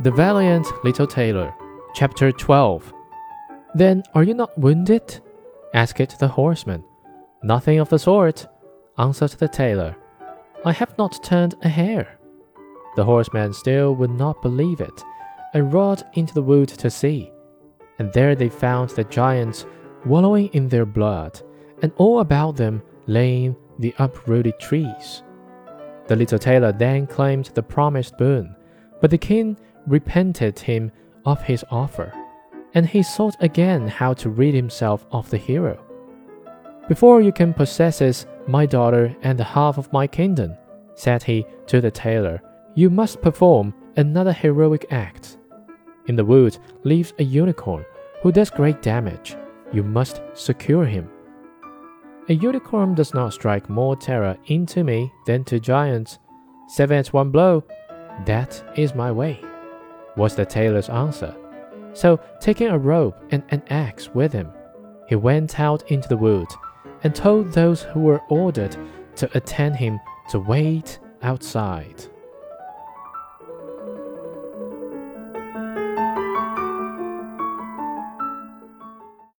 The Valiant Little Tailor, Chapter 12. Then are you not wounded? asked the horseman. Nothing of the sort, answered the tailor. I have not turned a hair. The horseman still would not believe it, and rode into the wood to see. And there they found the giants wallowing in their blood, and all about them laying the uprooted trees. The little tailor then claimed the promised boon, but the king repented him of his offer, and he sought again how to rid himself of the hero. Before you can possess my daughter and the half of my kingdom, said he to the tailor, you must perform another heroic act. In the wood lives a unicorn who does great damage. You must secure him. A unicorn does not strike more terror into me than to giants. Seven at one blow. That is my way, was the tailor's answer. So, taking a rope and an axe with him, he went out into the wood and told those who were ordered to attend him to wait outside.